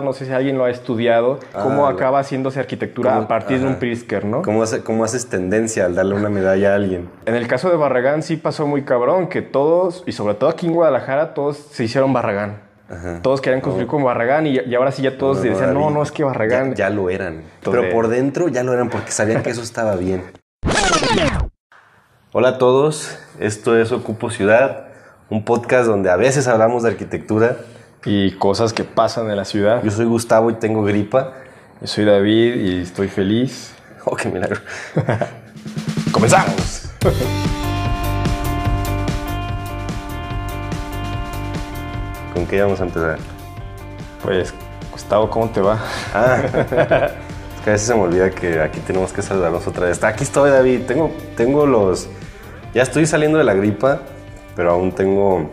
no sé si alguien lo ha estudiado, cómo Ah, acaba haciéndose arquitectura a partir de un ajá. Pritzker, ¿no? ¿Cómo, hace- ¿Cómo haces tendencia al darle una medalla a alguien? En el caso de Barragán sí pasó muy cabrón, que todos, y sobre todo aquí en Guadalajara, todos se hicieron Barragán. Todos querían construir como Barragán y, y ahora sí ya todos No, decían, no, no, es que Barragán... Ya, ya lo eran. Entonces- Pero por dentro ya lo eran porque sabían que eso estaba bien. Hola a todos, esto es Ocupo Ciudad, un podcast donde a veces hablamos de arquitectura. Y cosas que pasan en la ciudad. Yo soy Gustavo y tengo gripa. Yo soy David y estoy feliz. Oh, qué milagro. ¡Comenzamos! ¿Con qué vamos a empezar? Pues, Gustavo, ¿cómo te va? Ah, es que a veces se me olvida que aquí tenemos que saludarnos otra vez. Aquí estoy, David. Tengo, tengo los. Ya estoy saliendo de la gripa, pero aún tengo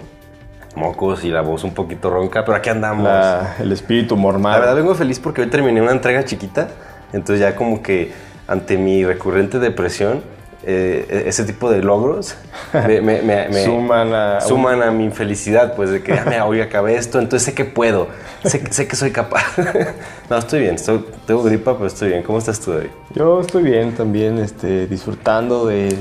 mocos y la voz un poquito ronca. Pero aquí andamos. La- el espíritu La mormal. verdad, vengo feliz porque hoy terminé una entrega chiquita. Entonces, ya como que ante mi recurrente depresión, eh, ese tipo de logros me, me- me- me- Suman a- suman a mi infelicidad, pues de que ya me hoy acabé esto, entonces sé que puedo, sé, sé que soy capaz. no, estoy bien, estoy- tengo gripa, pero estoy bien. ¿Cómo estás tú, David? Yo estoy bien también, este, disfrutando de,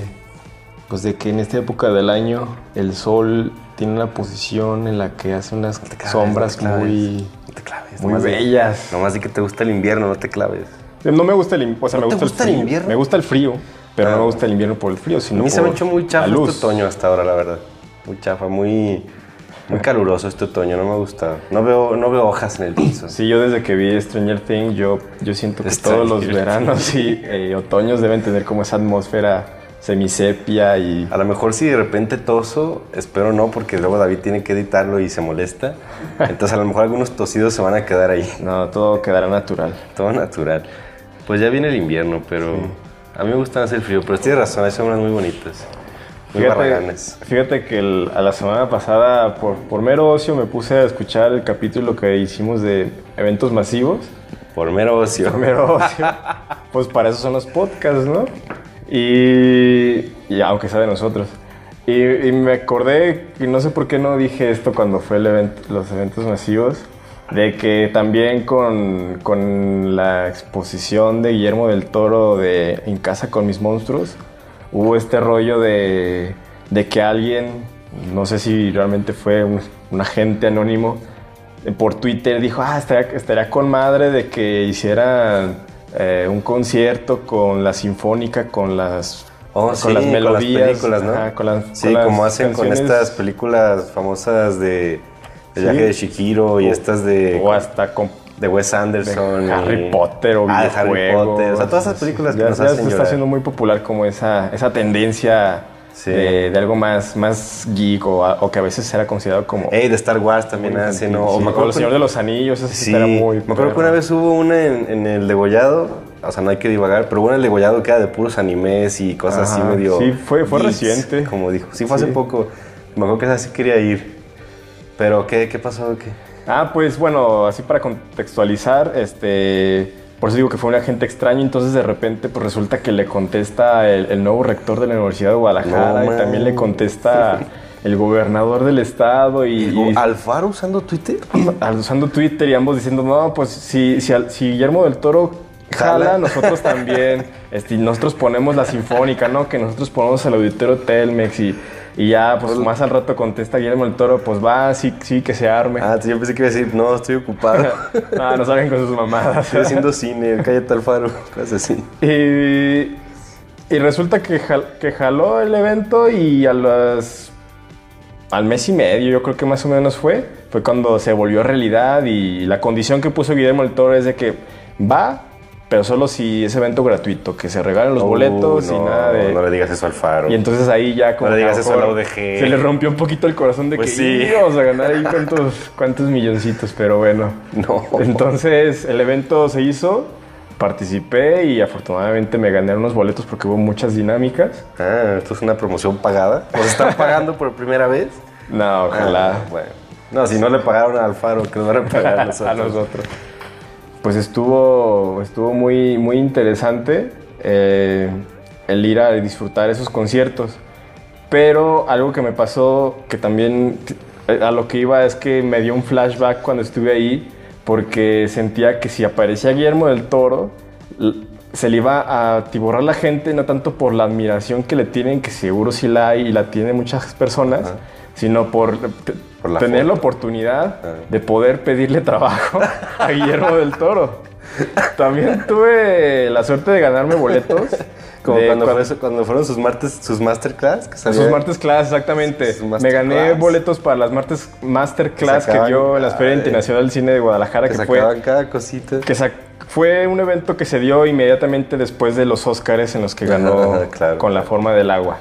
pues de que en esta época del año el sol tiene una posición en la que hace unas claves, sombras no te claves, muy, no te claves, muy bellas. Nomás di que te gusta el invierno, no te claves. No me gusta el, in- o sea, ¿No me gusta, gusta el invierno? Me gusta el frío, pero Ah. no me gusta el invierno por el frío, A sino se me ha hecho muy chafa este otoño hasta ahora, la verdad. Muy chafa, muy, muy caluroso este otoño, no me gusta. No veo, no veo hojas en el piso. Sí, yo desde que vi Stranger Things, yo, yo siento que Stranger todos los veranos y eh, otoños deben tener como esa atmósfera semisepia y... A lo mejor si de repente toso, espero no, porque luego David tiene que editarlo y se molesta. Entonces a lo mejor algunos tosidos se van a quedar ahí. No, todo quedará natural. Todo natural. Pues ya viene el invierno, pero a mí me gusta más el frío. Pero tienes razón, hay sombras muy bonitas. Muy barraganes. fíjate que el- a la semana pasada, por, por mero ocio, me puse a escuchar el capítulo que hicimos de eventos masivos. Por mero ocio. Por mero ocio. pues para eso son los podcasts, ¿no? Y, aunque sea de nosotros. Y, y me acordé, y no sé por qué no dije esto cuando fue el evento, los eventos masivos, de que también con, con la exposición de Guillermo del Toro de En casa con mis monstruos, hubo este rollo de, de que alguien, no sé si realmente fue un, un agente anónimo, eh, por Twitter dijo, ah, estaría, estaría con madre de que hicieran eh, un concierto con la sinfónica, con las, Oh, con sí, las melodías. películas, ¿no? ajá, con las- sí, con las como hacen con estas películas famosas de El viaje Sí. de Shihiro y estas de, O hasta con de Wes Anderson. de Harry y- Potter o Ah, Harry. Potter. O sea, todas esas películas que ya, nos ya hacen está llorar. haciendo muy popular como esa, esa tendencia Sí. de, de algo más, más geek o, que a veces era considerado como... Ey, de Star Wars también infantil, ¿no? O sí. me O acuerdo El Señor de los Anillos, ese sí, era muy... me acuerdo que una vez hubo una en, en el degollado, o sea, no hay que divagar, pero hubo en el degollado que era de puros animes y cosas así medio... sí, fue- fue geeks, reciente. Como dijo. Sí, fue hace poco. Me acuerdo que esa sí quería ir. Pero, ¿qué, qué pasó? ¿Qué? Ah, pues bueno, así para contextualizar, este, por eso digo que fue un agente extraño, entonces de repente pues resulta que le contesta el, el nuevo rector de la Universidad de Guadalajara No, y también le contesta el gobernador del estado y, y- ¿Alfaro usando Twitter? usando Twitter y ambos diciendo, no, pues si, si, si Guillermo del Toro jala, Jala. nosotros también, este, nosotros ponemos la sinfónica, ¿no? Que nosotros ponemos el auditorio Telmex y, y ya, pues más al rato contesta Guillermo del Toro, pues va, sí, sí, que se arme. Ah, sí, yo pensé que iba a decir, no, estoy ocupado. Ah, no salgan con sus mamadas. Estoy haciendo cine, cállate Alfaro, cosas así. Y, y resulta que, jal- que jaló el evento y a las, al mes y medio, yo creo que más o menos fue, fue cuando se volvió realidad y la condición que puso Guillermo del Toro es de que va, pero solo si es evento gratuito, que se regalen los Uh, boletos y nada de... No le digas eso a Alfaro. Y entonces ahí ya como No le digas eso a la UDG. Se le rompió un poquito el corazón de Pues que sí. íbamos a ganar ahí cuántos, cuántos milloncitos, pero bueno. No. Entonces el evento se hizo, participé y afortunadamente me gané unos boletos porque hubo muchas dinámicas. Ah, esto es una promoción pagada. ¿Os están pagando por primera vez? No, ojalá. Ah, bueno. No, si no le pagaron a Alfaro, que nos van a pagar a nosotros. a nosotros. Pues estuvo, estuvo muy, muy interesante eh, el ir a disfrutar esos conciertos. Pero algo que me pasó, que también eh, a lo que iba es que me dio un flashback cuando estuve ahí, porque sentía que si aparecía Guillermo del Toro, se le iba a atiborrar la gente, no tanto por la admiración que le tienen, que seguro sí la hay y la tienen muchas personas, sino Por la tener la oportunidad Ah. de poder pedirle trabajo a Guillermo del Toro. También tuve la suerte de ganarme boletos. Como cuando, cuando- fue- cuando fueron sus martes, sus masterclass. Que sus salía- martes class, exactamente. Sus Me gané masterclass. boletos para las martes masterclass que sacaban- dio en la Feria. Internacional del Cine de Guadalajara, que que fue, sacaban cada cosita. que fue un evento que se dio inmediatamente después de los Oscars en los que ganó claro. con la forma del agua.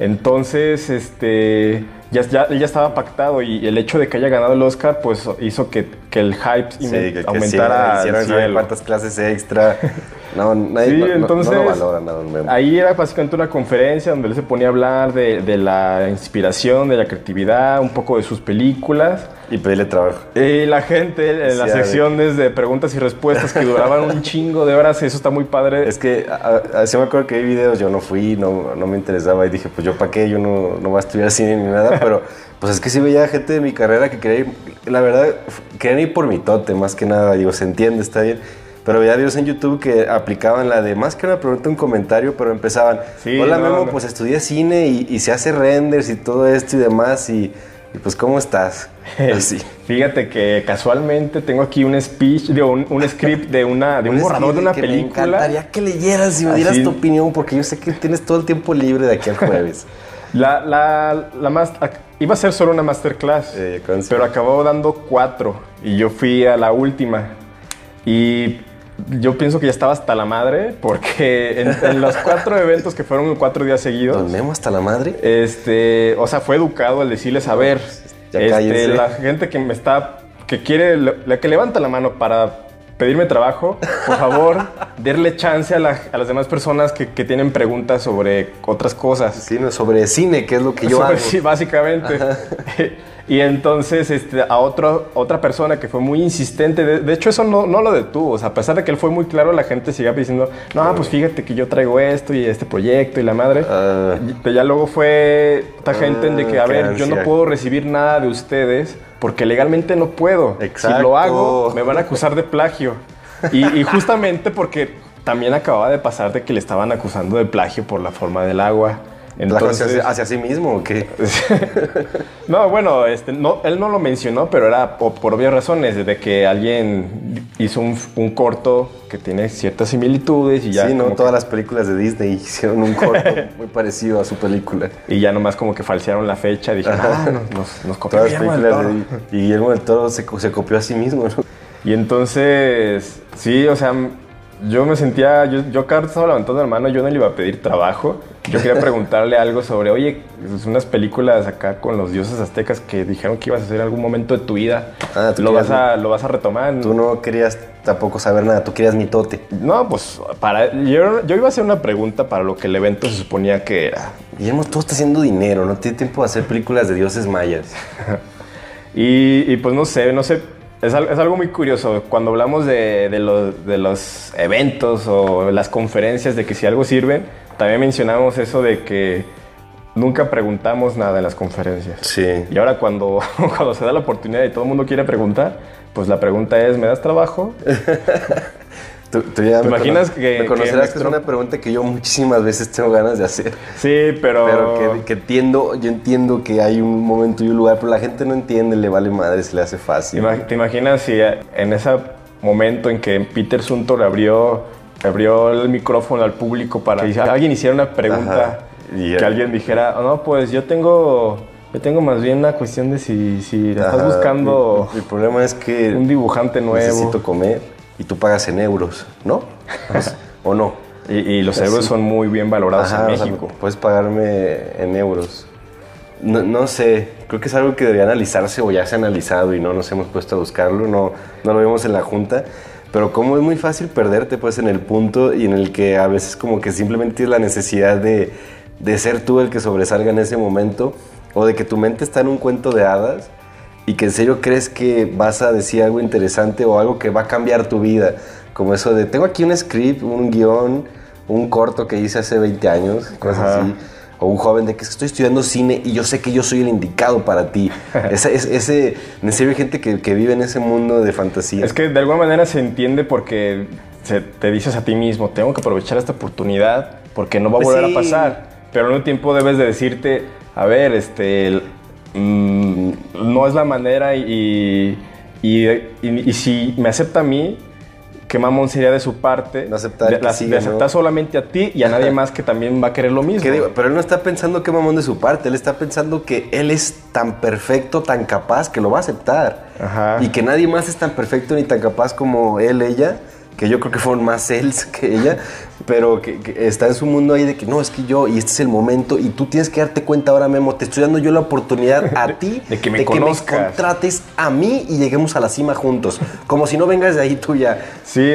Entonces, este, ya, ya, ya estaba pactado y el hecho de que haya ganado el Oscar, pues hizo que, que el hype Sí, que, que aumentara hicieron al saber cielo. cuántas clases extra. No, nadie Sí, no, entonces, no lo valoran a don Memo. Ahí era básicamente una conferencia donde él se ponía a hablar de, de la inspiración, de la creatividad, un poco de sus películas. Y pedirle trabajo. Y la gente en Sí, las secciones de preguntas y respuestas que duraban un chingo de horas, eso está muy padre. Es que a- a- sí me acuerdo que vi videos, yo no fui, no, no me interesaba y dije, pues yo para qué, yo no, no voy a estudiar cine ni nada, pero pues es que sí veía gente de mi carrera que quería ir, la verdad, querían ir por mi tote, más que nada, digo, se entiende, está bien. Pero veía videos en YouTube que aplicaban la de más que una pregunta, un comentario, pero empezaban, Sí, hola no, Memo, no. pues estudié cine y, y se hace renders y todo esto y demás y, y, pues ¿cómo estás? Así. Fíjate que casualmente tengo aquí un speech, digo, un, un script de, una, de un, borrador de una que Me película. encantaría que leyeras y me dieras Así. tu opinión porque yo sé que tienes todo el tiempo libre de aquí al jueves. La, la, la ac- iba a ser solo una masterclass, Eh, pero acabó dando cuatro y yo fui a la última. Y yo pienso que ya estaba hasta la madre porque en, en los cuatro eventos que fueron cuatro días seguidos, Don Memo hasta la madre. este, o sea, fue educado al decirles, a ver, Ya este, la gente que me está, que quiere, la que levanta la mano para pedirme trabajo, por favor, darle chance a, la- a las demás personas que, que tienen preguntas sobre otras cosas. Sí, sobre cine, que es lo que yo Sobre- hago. Sí, básicamente. y entonces este, a otro, otra persona que fue muy insistente, de, de hecho eso no, no lo detuvo, o sea, a pesar de que él fue muy claro, la gente seguía diciendo, no, pues fíjate que yo traigo esto y este proyecto y la madre. Ah. Pero ya luego fue esta gente en de que, Ah, a qué ver, yo no puedo recibir nada de ustedes porque legalmente no puedo. Si Exacto. lo hago, me van a acusar de plagio. Y, y justamente porque también acababa de pasar de que le estaban acusando de plagio por la forma del agua. Entonces, hacia, hacia sí mismo o qué? no, bueno, este, no, él no lo mencionó, pero era po- por obvias razones, de que alguien hizo un, un corto que tiene ciertas similitudes y ya, sí, no, todas que- las películas de Disney hicieron un corto muy parecido a su película. y ya nomás como que falsearon la fecha, dije, ah, nos, nos, nos copió Todas las Guillermo del películas Toro". de y Guillermo del Toro se, se copió a sí mismo, ¿no? Y entonces, sí, o sea, yo me sentía, yo, yo cada estaba levantando la mano, yo no le iba a pedir trabajo. Yo quería preguntarle algo sobre, oye, es unas películas acá con los dioses aztecas que dijeron que ibas a hacer en algún momento de tu vida. Ah, tú ¿Lo, vas a, ¿Lo vas a retomar? Tú no querías tampoco saber nada, tú querías mitote. No, pues para, yo, yo iba a hacer una pregunta para lo que el evento se suponía que era. Guillermo, todo está haciendo dinero, no tiene tiempo de hacer películas de dioses mayas. Y, y, pues no sé, no sé, es, es algo muy curioso. Cuando hablamos de, de los, de los eventos o las conferencias, de que si algo sirve, también mencionamos eso de que nunca preguntamos nada en las conferencias. Sí. Y ahora cuando, cuando se da la oportunidad y todo el mundo quiere preguntar, pues la pregunta es, ¿me das trabajo? Tú, tú ya ¿Te me imaginas cono- que- me conocerás que es una pregunta que yo muchísimas veces tengo ganas de hacer. Sí, pero... Pero que, que entiendo, yo entiendo que hay un momento y un lugar, pero la gente no entiende, le vale madre, se le hace ¿Te fácil. ¿Te imaginas si eh, en ese momento en que Peter Suntor abrió, abrió el micrófono al público para que alguien hiciera una pregunta, que alguien dijera, "Oh, no, pues yo tengo, yo tengo más bien una cuestión de si, si estás buscando Mi, mi problema es que un dibujante nuevo necesito comer y tú pagas en euros, ¿no? ¿O no? y, y los Sí. euros son muy bien valorados Ajá, en o sea, México. puedes pagarme en euros. No, no sé, creo que es algo que debería analizarse o ya se ha analizado y no nos hemos puesto a buscarlo, no, no lo vemos en la junta. Pero como es muy fácil perderte pues en el punto y en el que a veces como que simplemente tienes la necesidad de, de ser tú el que sobresalga en ese momento o de que tu mente está en un cuento de hadas y que en serio crees que vas a decir algo interesante o algo que va a cambiar tu vida. Como eso de, tengo aquí un script, un guion, un corto que hice hace 20 años, cosas Ajá. así. o un joven de que estoy estudiando cine y yo sé que yo soy el indicado para ti. ese, ese, ese, en serio hay gente que, que vive en ese mundo de fantasía. Es que de alguna manera se entiende porque se- te dices a ti mismo, tengo que aprovechar esta oportunidad porque no va a Pues volver sí. a pasar. Pero al mismo tiempo debes de decirte, a ver, este, mm, no es la manera y, y, y- y si me acepta a mí, qué mamón sería de su parte No aceptar de, que la- siga, de aceptar ¿no? solamente a ti y a nadie más que también va a querer lo mismo. ¿Qué digo? Pero él no está pensando qué mamón de su parte, él está pensando que él es tan perfecto, tan capaz, que lo va a aceptar. Ajá. Y que nadie más es tan perfecto ni tan capaz como él, ella, que yo creo que fueron más él que ella, pero que, que está en su mundo ahí de que no, es que yo, y este es el momento, y tú tienes que darte cuenta ahora, Memo, te estoy dando yo la oportunidad a ti de que me conozcas. contrates a mí y lleguemos a la cima juntos. Como si no vengas de ahí tú ya. Sí,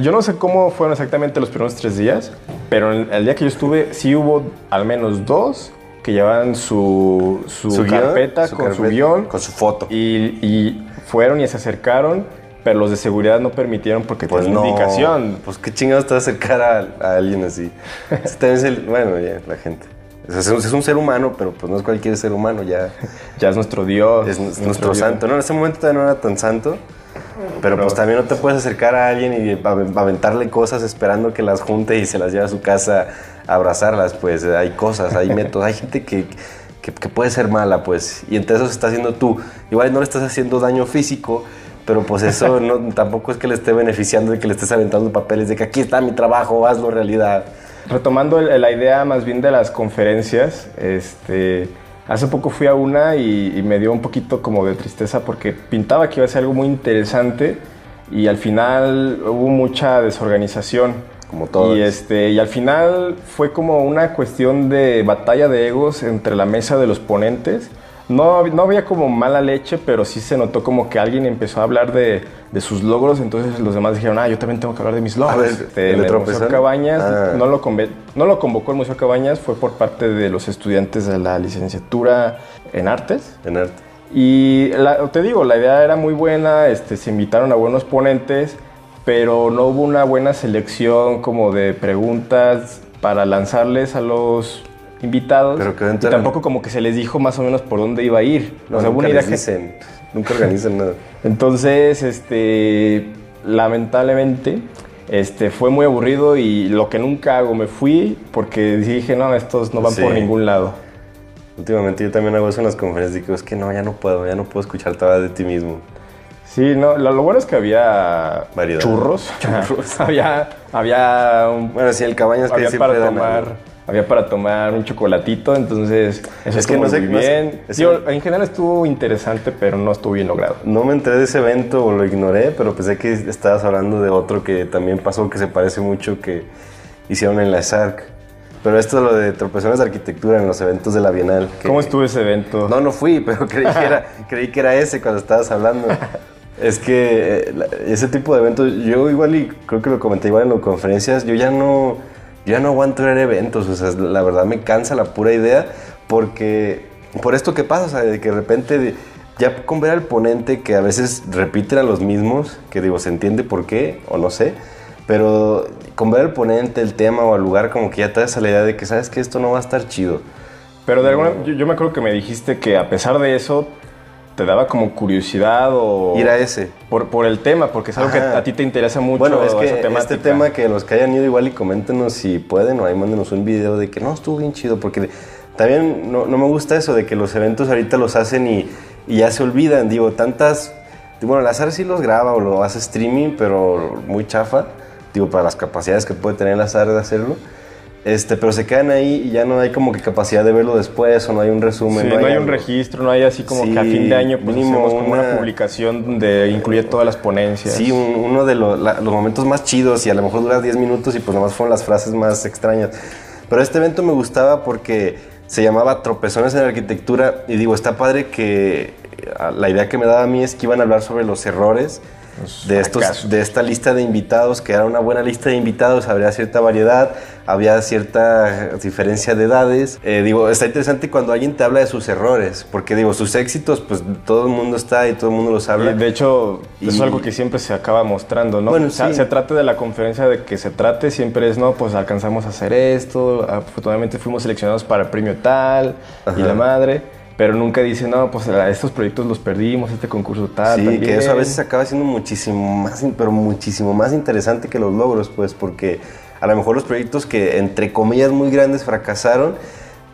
yo no sé cómo fueron exactamente los primeros tres días, pero el, el día que yo estuve sí hubo al menos dos que llevaban su, su, Su guion, carpeta su con su carpeta, guion con su foto. y, y fueron y se acercaron, pero los de seguridad no permitieron porque Pues no. indicación. Pues qué chingados te va a acercar a, a alguien así. Es el- bueno, ya, la gente. Es, un, es un ser humano, pero pues no es cualquier ser humano, ya Ya es nuestro Dios. es, es nuestro Dios. santo. No, en ese momento todavía no era tan santo. Pero pues también no te puedes acercar a alguien y ave- aventarle cosas esperando que las junte y se las lleve a su casa a abrazarlas. Pues hay cosas, hay métodos, hay gente que, que, que puede ser mala, pues. Y entre eso se está haciendo tú. Igual no le estás haciendo daño físico, pero pues eso no, tampoco es que le esté beneficiando de que le estés aventando papeles de que aquí está mi trabajo, hazlo realidad. Retomando el- la idea más bien de las conferencias, este, hace poco fui a una y, y me dio un poquito como de tristeza porque pintaba que iba a ser algo muy interesante y al final hubo mucha desorganización. Como todas. Y, este, y al final fue como una cuestión de batalla de egos entre la mesa de los ponentes. No, no había como mala leche, pero sí se notó como que alguien empezó a hablar de, de sus logros, entonces los demás dijeron, ah, yo también tengo que hablar de mis logros. A ver, Este, ¿el Museo? Cabañas Ah. no, lo no lo convocó el Museo Cabañas, fue por parte de los estudiantes de la licenciatura en artes. En arte. Y la- te digo, la idea era muy buena, este, se invitaron a buenos ponentes, pero no hubo una buena selección como de preguntas para lanzarles a los invitados. Pero y tampoco como que se les dijo más o menos por dónde iba a ir. No, o sea, hubo nunca les dicen, nunca organizan nada. entonces, este, lamentablemente, este, fue muy aburrido y lo que nunca hago, me fui porque dije, no, estos no van Sí. por ningún lado. Últimamente yo también hago eso en las conferencias. Digo, es que no, ya no puedo, ya no puedo escuchar todas de ti mismo. Sí, no, lo, lo bueno es que había Variedad. churros, Churros. había, había, un- Bueno, sí, el cabañas que siempre para tomar, algo. Había para tomar un chocolatito, entonces eso Es que no sé- muy no sé, bien. Digo, en general estuvo interesante, pero no estuvo bien logrado. No me enteré de ese evento o lo ignoré, pero pensé que estabas hablando de otro que también pasó que se parece mucho que hicieron en la SARC. Pero esto lo de tropezones de arquitectura en los eventos de la Bienal. que- ¿Cómo estuvo ese evento? No, no fui, pero creí que era, creí que era ese cuando estabas hablando. Es que eh, ese tipo de eventos, yo igual y creo que lo comenté igual en las conferencias, yo ya no, yo ya no aguanto a eventos, o sea, la verdad me cansa la pura idea porque por esto que pasa, o sea, de que de repente de- ya con ver al ponente que a veces repiten a los mismos, que digo, se entiende por qué o no sé, pero con ver al ponente, el tema o al lugar como que ya te das a la idea de que sabes que esto no va a estar chido. Pero de alguna, yo, yo me acuerdo que me dijiste que a pesar de eso te daba como curiosidad o Ir a ese. por, por el tema, porque es algo que Ajá. a ti te interesa mucho. Bueno, es esa que temática. este tema que los que hayan ido igual y coméntenos si pueden o ahí mándenos un video de que no, estuvo bien chido, porque también no, no me gusta eso de que los eventos ahorita los hacen y, y ya se olvidan, digo, tantas, bueno, el azar sí los graba o lo hace streaming, pero muy chafa, digo, para las capacidades que puede tener el azar de hacerlo. Este, pero se quedan ahí y ya no hay como que capacidad de verlo después o no hay un resumen. Sí, no hay un algo. registro, no hay así como que a Sí, fin de año pues, hacemos como una... una- publicación donde incluye todas las ponencias. Sí, un- uno de lo- la- los momentos más chidos y a lo mejor dura 10 minutos y pues nomás fueron las frases más extrañas. Pero este evento me gustaba porque se llamaba Tropezones en Arquitectura y digo, está padre que eh, la idea que me daba a mí es que iban a hablar sobre los errores de, estos, de esta lista de invitados, que era una buena lista de invitados, habría cierta variedad, había cierta diferencia de edades. Eh, digo, está interesante cuando alguien te habla de sus errores, porque digo, sus éxitos, pues todo el mundo está y todo el mundo los habla. de hecho, eso es algo que siempre se acaba mostrando, ¿no? Bueno, se trate de la conferencia de que se trate, siempre es, no, pues alcanzamos a hacer esto, afortunadamente fuimos seleccionados para el premio tal y la madre pero nunca dice, no, pues estos proyectos los perdimos, este concurso tal. Sí, que eso a veces acaba siendo muchísimo más, pero muchísimo más interesante que los logros, pues, porque a lo mejor los proyectos que, entre comillas, muy grandes fracasaron,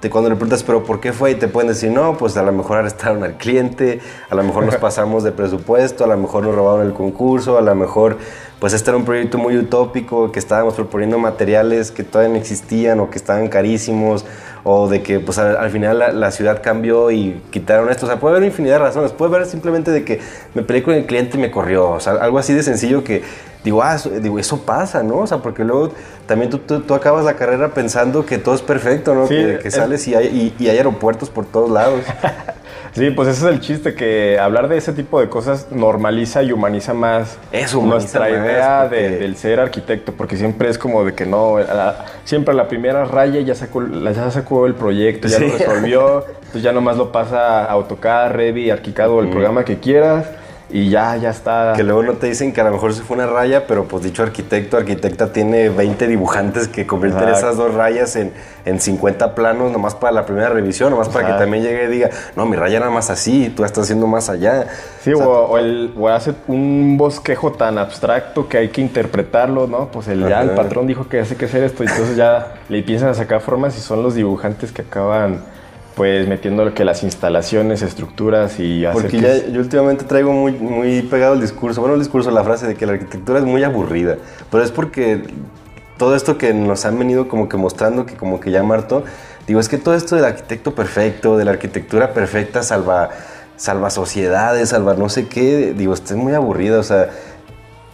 te, cuando le preguntas, pero ¿por qué fue? Y te pueden decir, no, pues a lo mejor arrestaron al cliente, a lo mejor nos pasamos de presupuesto, a lo mejor nos robaron el concurso, a lo mejor, pues este era un proyecto muy utópico, que estábamos proponiendo materiales que todavía no existían o que estaban carísimos o de que pues al, final la, ciudad cambió y quitaron esto. O sea, puede haber infinidad de razones. Puede haber simplemente de que me peleé con el cliente y me corrió. O sea, algo así de sencillo que digo, ah, eso, digo, eso pasa, ¿no? O sea, porque luego también tú, tú, acabas la carrera pensando que todo es perfecto, ¿no? que, sales y hay, y hay aeropuertos por todos lados. Sí, pues ese es el chiste, que hablar de ese tipo de cosas normaliza y humaniza más nuestra idea del ser arquitecto, porque siempre es como de que no, siempre la primera raya ya sacó, ya sacó el proyecto, ya lo resolvió, pues ya nomás lo pasa a AutoCAD, Revit, Arquicad o el programa que quieras y ya, ya está. Que luego no te dicen que a lo mejor se fue una raya, pero pues dicho arquitecto, arquitecta tiene 20 dibujantes que convierten esas dos rayas en, en 50 planos nomás para la primera revisión, nomás para que también llegue y diga, no, mi raya nada más así, tú estás haciendo más allá. Sí, o, el, o, hace un bosquejo tan abstracto que hay que interpretarlo, ¿no? Pues el, ya el patrón dijo que hace que hacer esto, y entonces ya le empiezan a sacar formas y son los dibujantes que acaban pues metiendo que las instalaciones, estructuras y hacer Porque ya, yo últimamente traigo muy, muy pegado el discurso, bueno, el discurso, la frase de que la arquitectura es muy aburrida, pero es porque todo esto que nos han venido como que mostrando, que como que ya Marto, digo, es que todo esto del arquitecto perfecto, de la arquitectura perfecta, salva, salva sociedades, salva no sé qué, digo, es muy aburrida, o sea,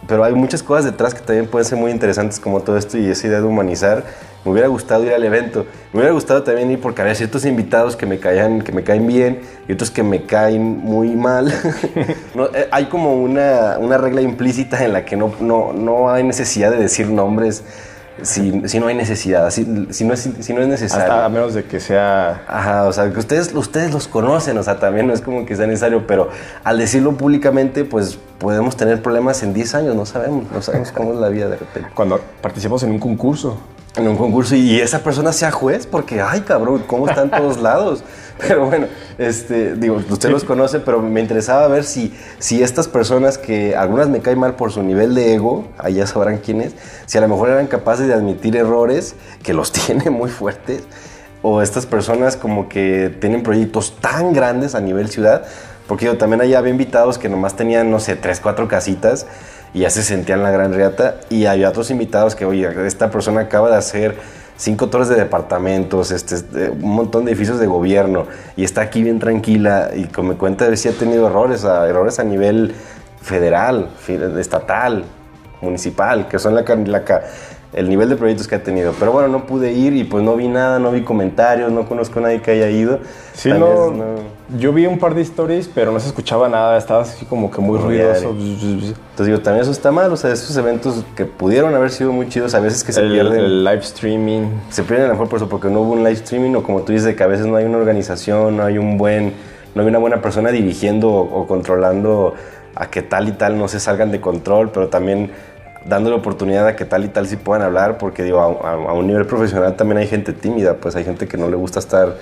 pero hay muchas cosas detrás que también pueden ser muy interesantes como todo esto y esa idea de humanizar me hubiera gustado ir al evento. Me hubiera gustado también ir porque había ciertos invitados que me caían, que me caen bien y otros que me caen muy mal. Eh, hay como una, una, regla implícita en la que no, no, no hay necesidad de decir nombres si, si, no hay necesidad, si, si, no es, si no es necesario. a menos de que sea... Ajá, o sea, que ustedes, ustedes los conocen, o sea, también no es como que sea necesario, pero al decirlo públicamente, pues podemos tener problemas en 10 años, no sabemos, no sabemos cómo es la vida de repente. Cuando participamos en un concurso en un concurso y esa persona sea juez, porque, ay, cabrón, ¿cómo están todos lados? Pero bueno, este, digo, usted los conoce, pero me interesaba ver si, si estas personas que algunas me caen mal por su nivel de ego, allá sabrán quiénes, si a lo mejor eran capaces de admitir errores, que los tiene muy fuertes, o estas personas como que tienen proyectos tan grandes a nivel ciudad, porque yo también allá había invitados que nomás tenían, no sé, tres, cuatro casitas y ya se sentían la gran reata. Y había otros invitados que, oye, esta persona acaba de hacer cinco torres de departamentos, este, un montón de edificios de gobierno y está aquí bien tranquila y como me cuenta si ha tenido errores, errores a nivel federal, estatal, municipal, que son la, la, el nivel de proyectos que ha tenido. Pero bueno, no pude ir y pues no vi nada, no vi comentarios, no conozco a nadie que haya ido. Sí, no, Yo vi un par de stories, pero no se escuchaba nada, estaba así como que muy ruidoso. Entonces digo, también eso está mal, o sea, esos eventos que pudieron haber sido muy chidos, a veces que se pierden. El live streaming. Se pierden a lo mejor por eso, porque no hubo un live streaming o como tú dices, que a veces no hay una organización, no hay un buen, no hay una buena persona dirigiendo o, o controlando a que tal y tal no se salgan de control, pero también dándole oportunidad a que tal y tal sí puedan hablar, porque digo, a, un nivel profesional también hay gente tímida, pues hay gente que no le gusta estar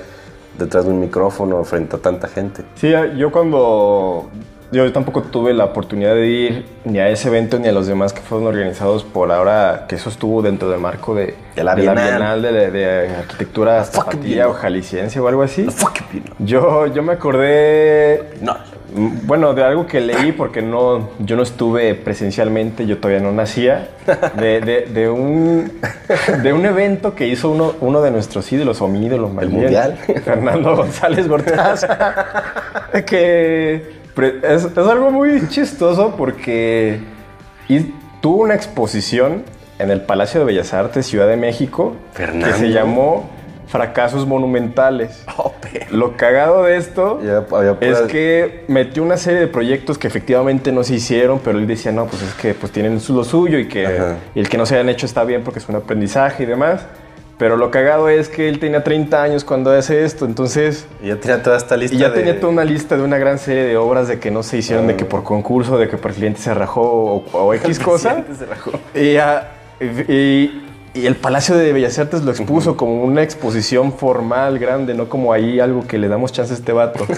detrás de un micrófono frente a tanta gente. Sí, yo cuando yo tampoco tuve la oportunidad de ir ni a ese evento ni a los demás que fueron organizados por ahora, que eso estuvo dentro del marco de, la, Bienal. de, Arquitectura Zapatilla o Jalisciense o algo así. Yo, yo me acordé... No bueno, de algo que leí, porque no, yo no estuve presencialmente, yo todavía no nacía, de, un, de un evento que hizo uno, uno de nuestros ídolos, o mi ídolo, ¿El mundial? Fernando González Gortaz, que es, algo muy chistoso porque tuvo una exposición en el Palacio de Bellas Artes, Ciudad de México, que se llamó fracasos monumentales. Oh, Lo cagado de esto es que metió una serie de proyectos que efectivamente no se hicieron, pero él decía, no, pues es que pues tienen lo suyo y que Ajá. y el que no se hayan hecho está bien porque es un aprendizaje y demás. Pero lo cagado es que él tenía 30 años cuando hace esto, entonces... Y ya tenía toda esta lista Y ya de- tenía toda una lista de una gran serie de obras de que no se hicieron, de que por concurso, de que por cliente se rajó o, o X cosa. Presidente se rajó. Y, ya- y- y el Palacio de Bellas Artes lo expuso como una exposición formal grande, no como ahí algo que le damos chance a este vato.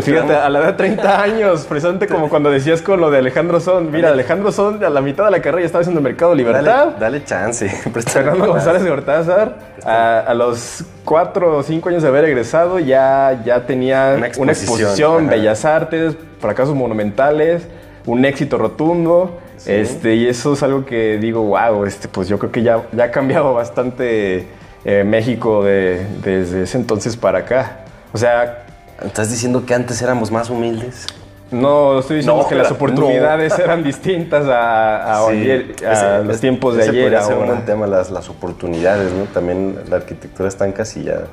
Fíjate, a la edad de 30 años, precisamente como cuando decías con lo de Alejandro Son. Mira, Alejandro Son a la mitad de la carrera ya estaba haciendo Mercado Libertad. Dale, dale chance. Fernando. González de Hortázar, a, a los cuatro o cinco años de haber egresado, ya, ya tenía Una una exposición, bellas artes, fracasos monumentales, un éxito rotundo. Este, y eso es algo que digo, wow, este, pues yo creo que ya, ya ha cambiado bastante eh, México de- desde ese entonces para acá. O sea, ¿Estás diciendo que antes éramos más humildes? no estoy diciendo No, que las no. oportunidades eran distintas a, a Sí, ayer- a ese- los ese- tiempos de ese ayer. ser un buen tema, las, las oportunidades, ¿no? También la arquitectura está encasillada.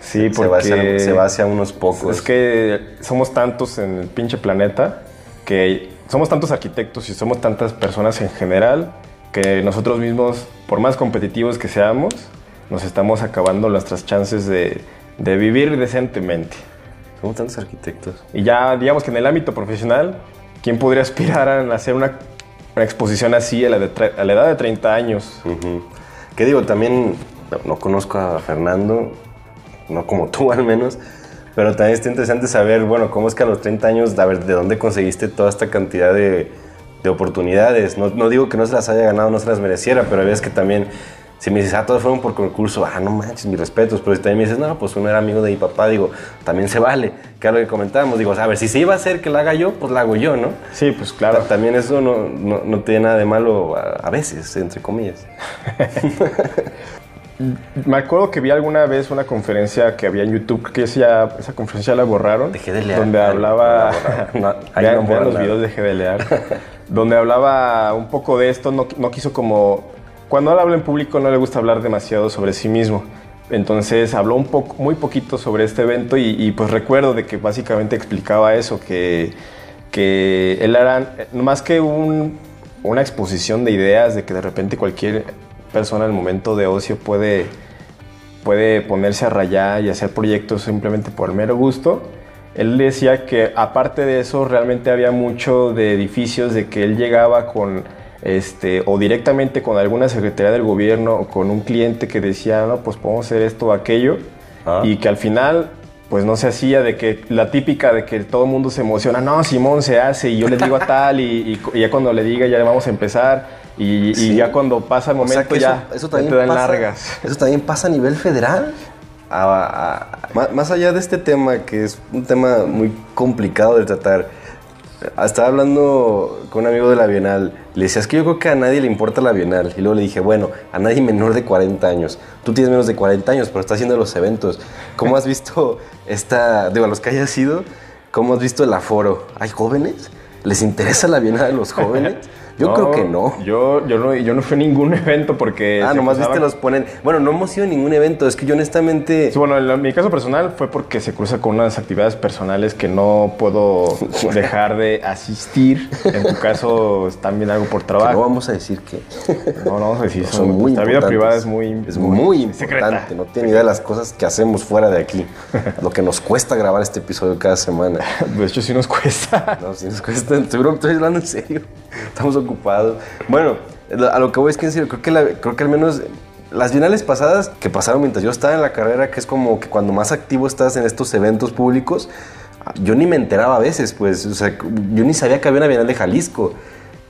Sí, se, va hacia, porque- se va hacia unos pocos. Es que somos tantos en el pinche planeta que somos tantos arquitectos y somos tantas personas en general que nosotros mismos, por más competitivos que seamos, nos estamos acabando nuestras chances de, de vivir decentemente. Somos tantos arquitectos. Y ya, digamos que en el ámbito profesional, ¿quién podría aspirar a hacer una, una exposición así a la, de a la edad de 30 años? Ujú. Que digo, también no, no conozco a Fernando, no como tú al menos, pero también está interesante saber, bueno, cómo es que a los 30 años, a ver, de dónde conseguiste toda esta cantidad de, de oportunidades. No, no digo que no se las haya ganado, no se las mereciera, pero ves que también, si me dices, ah, todos fueron por concurso, ah, no manches, mis respetos, pero si también me dices, no, pues uno era amigo de mi papá, digo, también se vale, que es lo que comentábamos, digo, a ver, si se iba a hacer que la haga yo, pues la hago yo, ¿no? Sí, pues claro. Ta- También eso no, no, no tiene nada de malo a, a veces, entre comillas. Me acuerdo que vi alguna vez una conferencia que había en YouTube, que esa, esa conferencia la borraron. De leer. Donde hablaba. no ahí vean, no vean los videos, de leer. donde hablaba un poco de esto, no, no quiso como. Cuando él habla en público no le gusta hablar demasiado sobre sí mismo. Entonces habló un poco, muy poquito sobre este evento y, y, pues recuerdo de que básicamente explicaba eso, que, que él era más que un- una exposición de ideas, de que de repente cualquier persona en el momento de ocio puede puede ponerse a rayar y hacer proyectos simplemente por el mero gusto. Él decía que aparte de eso realmente había mucho de edificios de que él llegaba con este o directamente con alguna secretaría del gobierno o con un cliente que decía, "No, pues podemos hacer esto o aquello" Ah. y que al final pues no se hacía de que la típica de que todo el mundo se emociona, no, Simón se hace y yo le digo a tal y, y- y ya cuando le diga ya vamos a empezar y, y Sí. ya cuando pasa el O sea, momento que ya, eso, eso también te dan pasa, largas. Eso también pasa a nivel federal. A- a- a- má- más allá de este tema, que es un tema muy complicado de tratar, estaba hablando con un amigo de la Bienal. Le decía, es que yo creo que a nadie le importa la Bienal. Y luego le dije, bueno, a nadie menor de 40 años. Tú tienes menos de 40 años, pero estás haciendo los eventos. ¿Cómo has visto esta, digo, a los que hayas sido, cómo has visto el aforo? ¿Hay jóvenes? ¿Les interesa la Bienal a los jóvenes? Yo creo que no. Yo, yo no. yo no fui a ningún evento porque. Ah, nomás viste cruzaban- los ponen. Bueno, no hemos ido a ningún evento. Es que yo honestamente. Sí, bueno, en mi caso personal fue porque se cruza con unas actividades personales que no puedo dejar de asistir. En tu caso, también algo por que trabajo. no vamos a decir que No, no vamos a decir. son muy La vida privada es muy, es muy, secreta. importante. No tiene idea de las cosas que hacemos fuera de aquí. Lo que nos cuesta grabar este episodio cada semana. De hecho, sí nos cuesta. No, si nos cuesta. Estoy, bro- estoy hablando en serio. Estamos ocupados. Bueno, a lo que voy es que en serio, creo que, la- creo que al menos las bienales pasadas que pasaron mientras yo estaba en la carrera, que es como que cuando más activo estás en estos eventos públicos, yo ni me enteraba a veces, pues, o sea, yo ni sabía que había una bienal de Jalisco.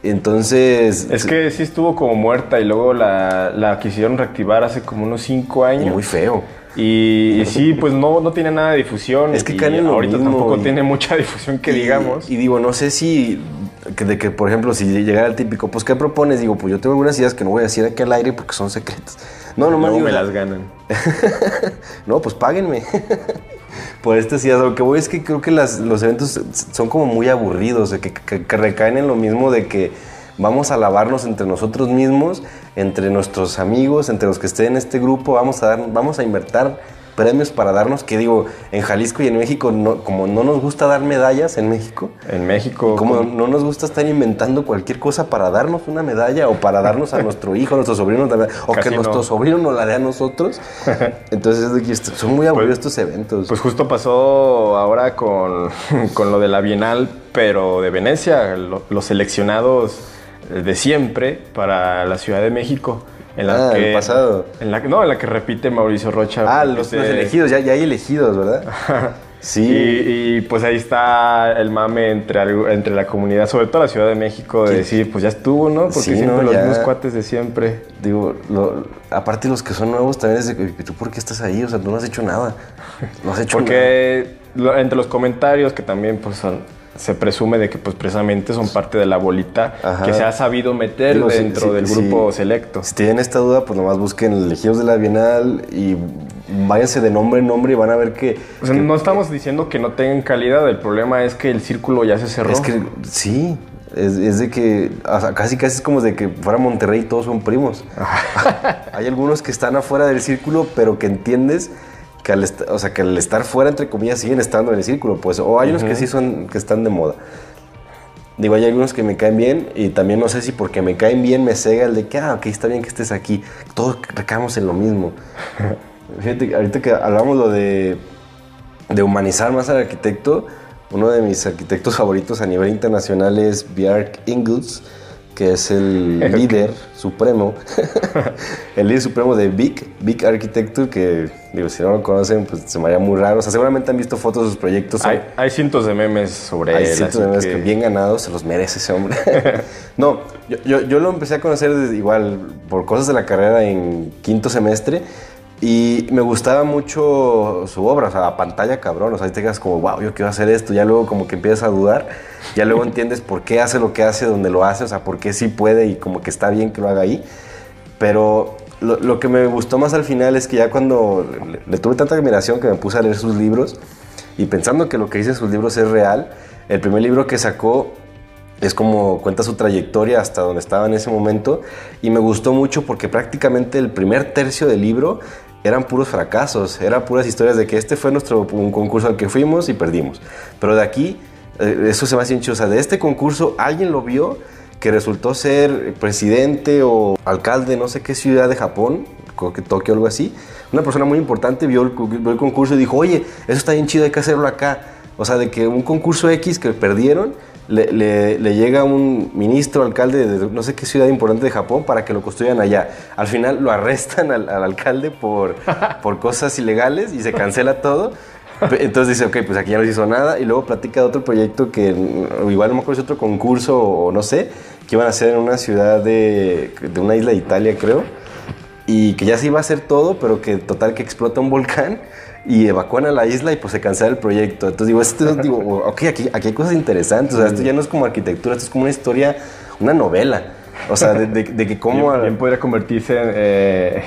Entonces, Es que sí estuvo como muerta y luego la, la quisieron reactivar hace como unos cinco años. muy feo. Y, y sí, pues no, no tiene nada de difusión. Es que y ahorita mismo, tampoco y- tiene mucha difusión que Y- digamos. Y, digo, no sé si, de que por ejemplo, si llegara el típico, pues, ¿qué propones? Digo, pues yo tengo algunas ideas que no voy a decir aquí al aire porque son secretas. No, nomás Luego me las ganan. No, pues páguenme. Por estas ideas, lo que voy es que creo que las- los eventos son como muy aburridos, de que, que- que recaen en lo mismo de que vamos a alabarnos entre nosotros mismos, entre nuestros amigos, entre los que estén en este grupo, vamos a, dar, vamos a invertir premios para darnos, que digo, en Jalisco y en México, no, como no nos gusta dar medallas en México, En México. como no nos gusta estar inventando cualquier cosa para darnos una medalla o para darnos a nuestro hijo, a nuestro sobrino, también, o Casi que nuestro no. sobrino nos la dé a nosotros. Entonces, son muy aburridos estos eventos. Pues justo pasó ahora con, con lo de la Bienal, pero de Venecia, lo- los seleccionados de siempre para la Ciudad de México. En la Ah, que, el pasado. En la, que- no, en la que repite Mauricio Rocha. ah, los, se- los elegidos, ya, ya hay elegidos, ¿verdad? Sí. Y, y, pues ahí está el mame entre, entre la comunidad, sobre todo la Ciudad de México, de decir, pues ya estuvo, ¿no? Porque Sí, siempre no, los ya. mismos cuates de siempre. Digo, lo- aparte los que son nuevos también es de que tú por qué estás ahí, o sea, tú no has hecho nada. No has hecho nada. Porque entre los comentarios que también pues son, se presume de que pues precisamente son parte de la bolita Ajá. que se ha sabido meter Digo, dentro del grupo selecto. Si tienen esta duda, pues nomás busquen elegidos de la Bienal y váyanse de nombre en nombre y van a ver que... O sea, no estamos diciendo que no tengan calidad, el problema es que el círculo ya se cerró. Es que sí, es, es de que o sea, casi casi es como de que fuera Monterrey y todos son primos. Hay algunos que están afuera del círculo, pero que entiendes que al, o sea, que al estar fuera, entre comillas, siguen estando en el círculo, pues. O hay unos que sí son, que están de moda. Digo, hay algunos que me caen bien y también no sé si porque me caen bien me cega el de que, ah, ok, está bien que estés aquí. Todos recaemos en lo mismo. Fíjate, ahorita que hablamos lo de, de humanizar más al arquitecto, uno de mis arquitectos favoritos a nivel internacional es Bjark Ingels, que es el líder supremo, el líder supremo de Big, Big Architecture, que digo, si no lo conocen, pues se me haría muy raro. O sea, seguramente han visto fotos de sus proyectos. hay, hay cientos de memes sobre Hay él. cientos así de memes que- que bien ganados, se los merece ese hombre. no, yo, yo, yo lo empecé a conocer desde- igual por cosas de la carrera en quinto semestre y me gustaba mucho su obra, o sea, pantalla cabrón, o sea, ahí te quedas como, wow, yo quiero hacer esto, ya luego como que empiezas a dudar, ya luego entiendes por qué hace lo que hace, donde lo hace, o sea, por qué sí puede y como que está bien que lo haga ahí. Pero lo, lo que me gustó más al final es que ya cuando le, le tuve tanta admiración que me puse a leer sus libros y pensando que lo que dice en sus libros es real, el primer libro que sacó es como cuenta su trayectoria hasta donde estaba en ese momento y me gustó mucho porque prácticamente el primer tercio del libro eran puros fracasos, eran puras historias de que este fue nuestro un concurso al que fuimos y perdimos. Pero de aquí, eh, eso se me hace hincho, o sea, de este concurso alguien lo vio que resultó ser presidente o alcalde no sé qué ciudad de Japón, Tokio o algo así. Una persona muy importante vio el, vio el concurso y dijo, oye, eso está bien chido, hay que hacerlo acá. O sea, de que un concurso X que perdieron, le, le- le llega un ministro, alcalde de no sé qué ciudad importante de Japón para que lo construyan allá. Al final lo arrestan al, al alcalde por, por cosas ilegales y se cancela todo. Entonces dice, ok, pues aquí ya no se hizo nada. Y luego platica de otro proyecto que igual no me acuerdo si es otro concurso o no sé, que iban a hacer en una ciudad de, de una isla de Italia, creo. Y que ya se iba a hacer todo, pero que total que explota un volcán y evacúan a la isla y pues se cancela el proyecto. Entonces digo, esto, digo, ok, aquí, aquí hay cosas interesantes. O sea, esto ya no es como arquitectura, esto es como una historia, una novela. O sea, de, de- de que cómo... Bien podría convertirse en, eh,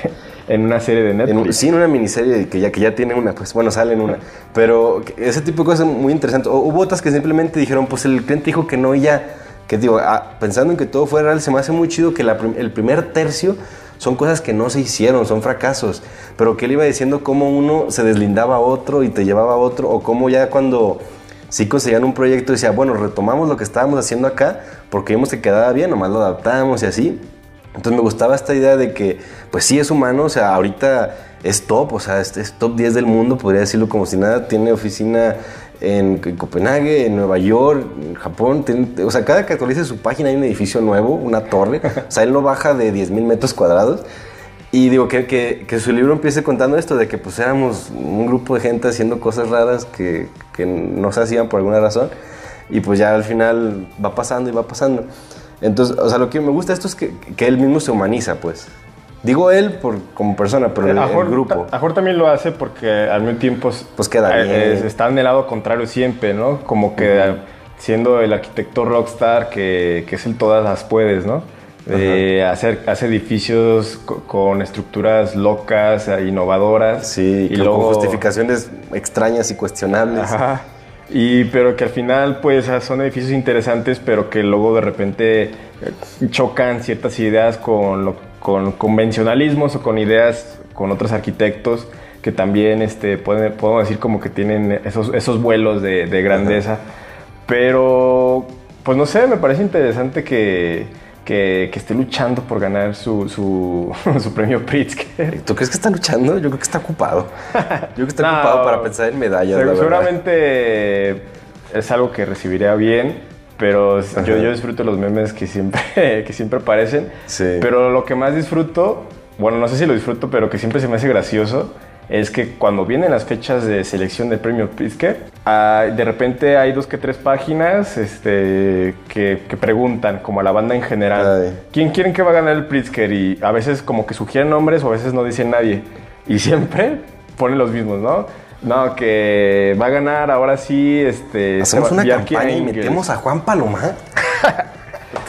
en una serie de En Netflix. sí, en una miniserie que ya, que ya tiene una, pues bueno, sale en una. Pero ese tipo de cosas muy interesantes. O- hubo otras que simplemente dijeron, pues el cliente dijo que no y ya. Que digo, ah, pensando en que todo fue real, se me hace muy chido que la prim- el primer tercio son cosas que no se hicieron, son fracasos. Pero que él iba diciendo cómo uno se deslindaba a otro y te llevaba a otro, o cómo ya cuando sí conseguían un proyecto decía, bueno, retomamos lo que estábamos haciendo acá porque vimos que quedaba bien, nomás lo adaptamos y así. Entonces me gustaba esta idea de que, pues sí es humano, o sea, ahorita es top, o sea, es, top 10 del mundo, podría decirlo como si nada, tiene oficina en, en Copenhague, en Nueva York, en Japón, tiene- o sea, cada que actualice su página hay un edificio nuevo, una torre, o sea, él no baja de 10 mil metros cuadrados. Y digo que, que, que su libro empiece contando esto, de que pues éramos un grupo de gente haciendo cosas raras que, que no se hacían por alguna razón. Y pues ya al final va pasando y va pasando. Entonces, o sea, lo que me gusta de esto es que, que él mismo se humaniza, pues. Digo él por, como persona, pero el, grupo. Ajor también lo hace porque al mismo tiempo Pues queda eh, bien. es- está en el lado contrario siempre, ¿no? Como que siendo el arquitecto rockstar que, que es el todas las puedes, ¿no? Eh, hacer, hace edificios co- con estructuras locas, eh, innovadoras. Sí, que con justificaciones extrañas y cuestionables. Ajá. Y pero que al final pues son edificios interesantes, pero que luego de repente chocan ciertas ideas con, lo- con convencionalismos o con ideas con otros arquitectos que también este, pueden, podemos decir como que tienen esos, esos vuelos de, de grandeza. Pero, pues no sé, me parece interesante que, que, que esté luchando por ganar su, su, su premio Pritzker. ¿Tú crees que está luchando? Yo creo que está ocupado. Yo creo que está No, ocupado para pensar en medallas. la seguramente es algo que recibiría bien, pero yo, yo disfruto los memes que siempre, que siempre aparecen. Sí. Pero lo que más disfruto, bueno, no sé si lo disfruto, pero que siempre se me hace gracioso, es que cuando vienen las fechas de selección del premio Pritzker, ah, de repente hay dos que tres páginas este, que, que preguntan, como a la banda en general, Ay. ¿quién quieren que va a ganar el Pritzker? Y a veces como que sugieren nombres o a veces no dicen nadie. Y siempre ponen los mismos, ¿no? No, que va a ganar ahora sí, este... Hacemos una campaña y metemos a Juan Palomar.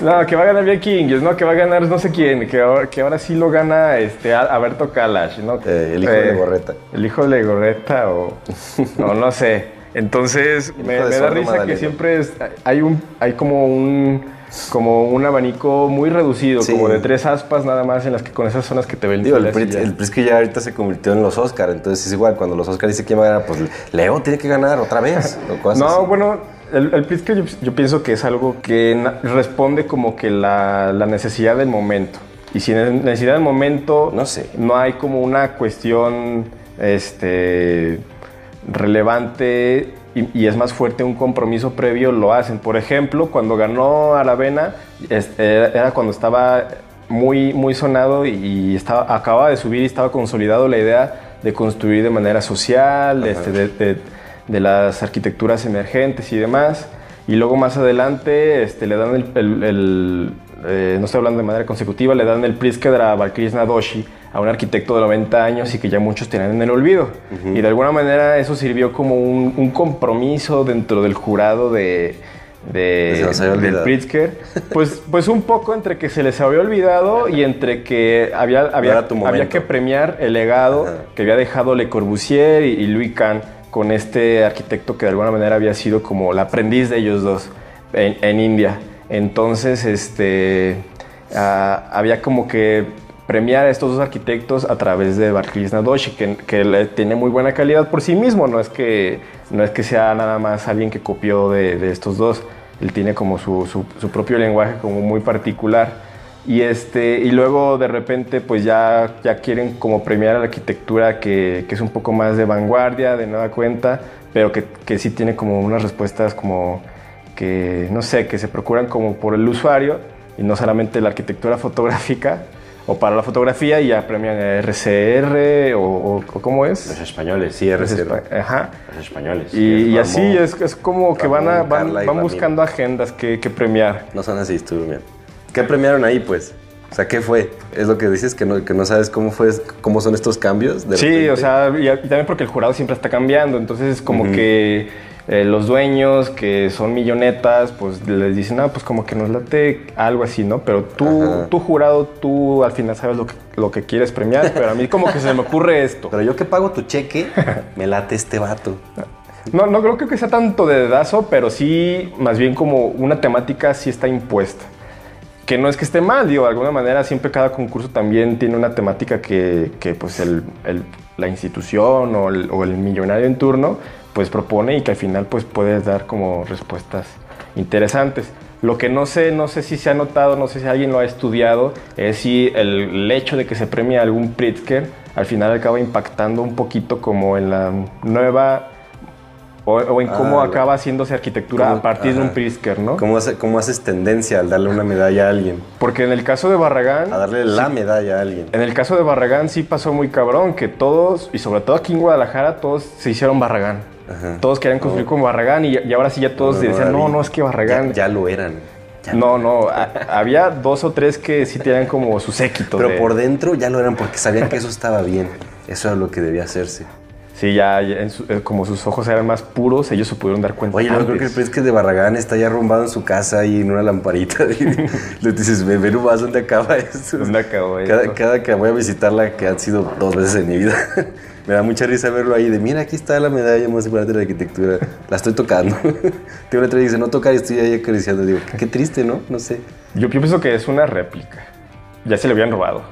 No, que va a ganar Engels, no, que va a ganar no sé quién, que ahora, que ahora sí lo gana este, Al- Alberto Kalash, ¿no? Eh, el hijo de Legorreta. El hijo de Legorreta o... no, no sé. Entonces, me, da risa que siempre es- hay, un, hay como un... Como un abanico muy reducido, Sí. como de tres aspas nada más, en las que con esas zonas que te ven. Digo, el, ya. el Pritzker ya ahorita se convirtió en los Oscar, entonces es igual, cuando los Oscar dice quién va a ganar, pues Leo tiene que ganar otra vez. o No, así. bueno, el, el Pritzker yo, yo pienso que es algo que responde como que la, la necesidad del momento. Y si en necesidad del momento No sé. no hay como una cuestión este, relevante y, y es más fuerte un compromiso previo, lo hacen. Por ejemplo, cuando ganó Aravena, era, era cuando estaba muy, muy sonado y, estaba, acababa de subir y estaba consolidado la idea de construir de manera social, de, este, de, de- de las arquitecturas emergentes y demás. Y luego más adelante este, le dan el, el- el, eh, no estoy hablando de manera consecutiva, le dan el Pritzker a Balkrishna Doshi, a un arquitecto de 90 años y que ya muchos tenían en el olvido. Y de alguna manera eso sirvió como un, un compromiso dentro del jurado de, de- del olvidado. Pritzker. Pues, pues un poco entre que se les había olvidado y entre que había, había, había que premiar el legado Ajá. que había dejado Le Corbusier y, y Louis Kahn con este arquitecto que de alguna manera había sido como el aprendiz de ellos dos en, en India. Entonces, este, ah, había como que premiar a estos dos arquitectos a través de Balkrishna Doshi, que, que tiene muy buena calidad por sí mismo, no es que, no es que sea nada más alguien que copió de, de estos dos, él tiene como su, su- su propio lenguaje como muy particular. Y, este, y luego de repente pues ya, ya quieren como premiar a la arquitectura que, que es un poco más de vanguardia, de nueva cuenta, pero que, que sí tiene como unas respuestas como que, no sé, que se procuran como por el usuario y no solamente la arquitectura fotográfica o para la fotografía y ya premian a RCR o, o- o ¿cómo es? Los españoles, sí, RCR. Ajá. Los españoles. Y, así es, es como que van, a, van, van buscando agendas que, que premiar. No son así, estuvo bien. ¿Qué premiaron ahí, pues? O sea, ¿qué fue? Es lo que dices, que no, que no sabes cómo fue, cómo son estos cambios. de Sí, repente. o sea, y, y también porque el jurado siempre está cambiando, entonces es como que eh, los dueños que son millonetas, pues les dicen, ah, pues como que nos late algo así, ¿no? Pero tú, Ajá. tú jurado, tú al final sabes lo que, lo que quieres premiar, pero a mí como que se me ocurre esto. Pero yo que pago tu cheque, me late este vato. No, no creo que sea tanto de dedazo, pero sí, más bien como una temática sí está impuesta. Que no es que esté mal, digo, de alguna manera siempre cada concurso también tiene una temática que, que, pues el- el- la institución o el, o el millonario en turno pues propone y que al final pues puedes dar como respuestas interesantes. Lo que no sé, no sé si se ha notado, no sé si alguien lo ha estudiado, es si el, el hecho de que se premie algún Pritzker al final acaba impactando un poquito como en la nueva o, o en cómo Ah, acaba haciéndose arquitectura a partir de un Pritzker, ¿no? ¿Cómo, hace- ¿Cómo haces tendencia al darle una medalla a alguien? Porque en el caso de Barragán, A darle la medalla a alguien. en el caso de Barragán sí pasó muy cabrón, que todos, y sobre todo aquí en Guadalajara, todos se hicieron Barragán. Ajá. Todos querían construir con Barragán y, y ahora sí ya todos decían, no, David, no, es que Barragán... Ya, ya lo eran. Ya- No, no, a- había dos o tres que sí tenían como su séquito. Pero de- por dentro ya lo eran porque sabían que eso estaba bien. Eso era lo que debía hacerse. Sí, ya, ya en su- eh, como sus ojos eran más puros, ellos se pudieron dar cuenta. Oye, no, creo que el antes. príncipe de Barragán está ya arrumbado en su casa y en una lamparita. Le dices, ve, ve nomás dónde acaba esto. ¿Dónde acabó cada, esto? cada que voy a visitarla, que han sido dos veces en mi vida, me da mucha risa verlo ahí. De mira, aquí está la medalla más importante de la arquitectura. La estoy tocando. Tiene otra y dice, no tocar y estoy ahí acariciando. Digo, qué, qué triste, ¿no? No sé. Yo, yo pienso que es una réplica. Ya se le habían robado.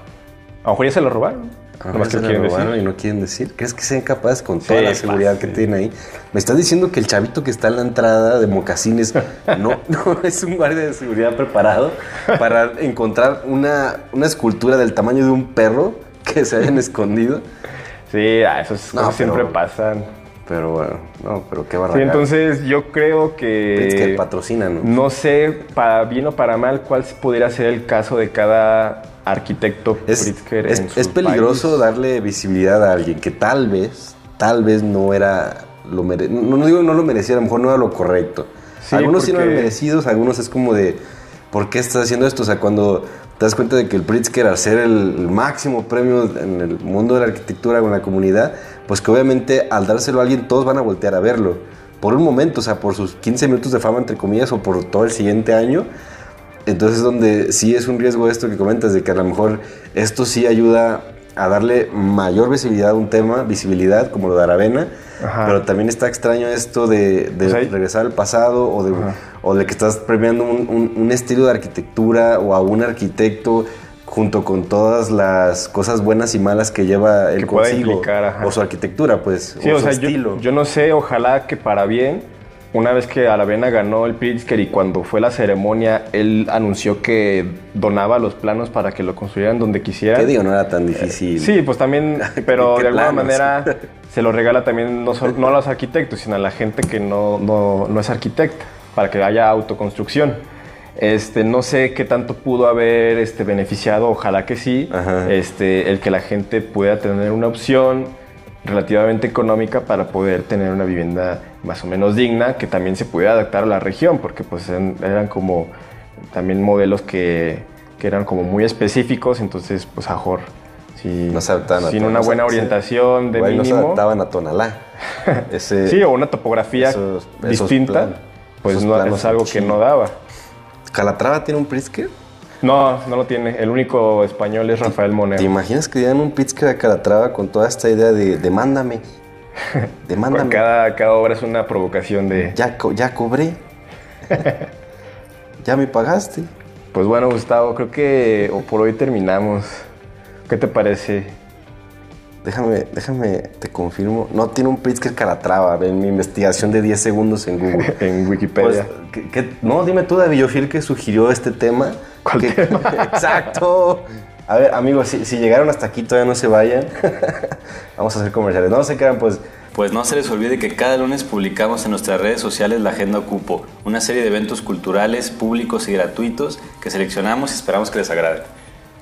A lo mejor ya se lo robaron. Ajá, Nomás que se quieren robaron decir. y no quieren decir. ¿Crees que sean capaces con toda Sí, la seguridad que fácil. tienen ahí? Me estás diciendo que el chavito que está en la entrada de mocasines no, no es un guardia de seguridad preparado para encontrar una, una escultura del tamaño de un perro que se hayan escondido. Sí, ah, esas No, cosas siempre pasan. Pero bueno, no, pero qué Sí, barbaridad. entonces yo creo Es que que... patrocina, ¿no? No sé, para bien o para mal, cuál pudiera ser el caso de cada arquitecto Es, Pritzker es- en su es peligroso país. darle visibilidad a alguien que tal vez, tal vez no era lo mere- no, no digo no lo merecía, a lo mejor no era lo correcto. Sí, algunos sí no eran merecidos, algunos es como de, ¿por qué estás haciendo esto? O sea, cuando te das cuenta de que el Pritzker, al ser el, máximo premio en el mundo de la arquitectura con la comunidad, pues que obviamente al dárselo a alguien todos van a voltear a verlo. Por un momento, o sea, por sus 15 minutos de fama, entre comillas, o por todo el siguiente año, entonces, donde sí es un riesgo esto que comentas, de que a lo mejor esto sí ayuda a darle mayor visibilidad a un tema, visibilidad, como lo de Aravena, Ajá. pero también está extraño esto de, de O sea, regresar al pasado o de, Ajá. o de que estás premiando un, un- un estilo de arquitectura o a un arquitecto junto con todas las cosas buenas y malas que lleva el consigo implicar, o su arquitectura, pues, Sí, o, o su sea, yo, estilo. yo no sé, ojalá que para bien, una vez que Aravena ganó el Pritzker y cuando fue la ceremonia, él anunció que donaba los planos para que lo construyeran donde quisieran. ¿Qué digo? No era tan difícil. Sí, pues también, pero ¿Qué de alguna planos? manera se lo regala también no, no a los arquitectos, sino a la gente que no, no, no es arquitecta, para que haya autoconstrucción. Este, no sé qué tanto pudo haber este, beneficiado, ojalá que sí, Ajá. este, el que la gente pueda tener una opción relativamente económica para poder tener una vivienda más o menos digna, que también se pudiera adaptar a la región, porque pues eran, eran como también modelos que, que eran como muy específicos, entonces pues a mejor si, No se adaptaban a sin una buena orientación de Igual no se mínimo, adaptaban a Tonalá. Ese, sí, o una topografía esos- esos distinta, plan- pues no, es algo que no daba. ¿Calatrava tiene un Pritzker? No, no lo tiene. El único español es Rafael ¿Te Moneo. imaginas que dieran un Pritzker a Calatrava con toda esta idea de demándame? Demándame. Cada, cada obra es una provocación de... Ya, co- ya cobré. ya me pagaste. Pues bueno, Gustavo, creo que por hoy terminamos. ¿Qué te parece? Déjame, déjame, te confirmo. No tiene un Pritzker Calatrava en mi investigación de 10 segundos en Google. En Wikipedia. Pues, ¿qué- qué- no, dime tú, David Yofil, que sugirió este tema. ¿Cuál Que- tema? Exacto. A ver, amigos, si, si llegaron hasta aquí, todavía no se vayan. Vamos a hacer comerciales. No se quedan, pues. Pues no se les olvide que cada lunes publicamos en nuestras redes sociales la Agenda Ocupo, una serie de eventos culturales, públicos y gratuitos que seleccionamos y esperamos que les agrade.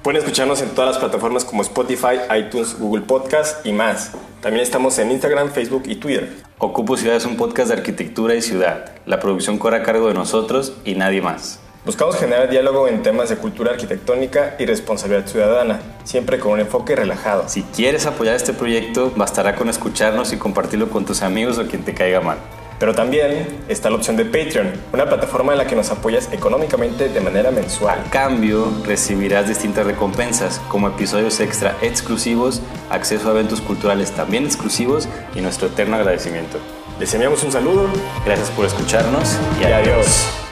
Pueden escucharnos en todas las plataformas como Spotify, iTunes, Google Podcast y más. También estamos en Instagram, Facebook y Twitter. Ocupo Ciudad es un podcast de arquitectura y ciudad. La producción corre a cargo de nosotros y nadie más. Buscamos generar diálogo en temas de cultura arquitectónica y responsabilidad ciudadana, siempre con un enfoque relajado. Si quieres apoyar este proyecto, bastará con escucharnos y compartirlo con tus amigos o quien te caiga mal. Pero también está la opción de Patreon, una plataforma en la que nos apoyas económicamente de manera mensual. A cambio, recibirás distintas recompensas, como episodios extra exclusivos, acceso a eventos culturales también exclusivos y nuestro eterno agradecimiento. Les enviamos un saludo Gracias por escucharnos y y adiós. adiós.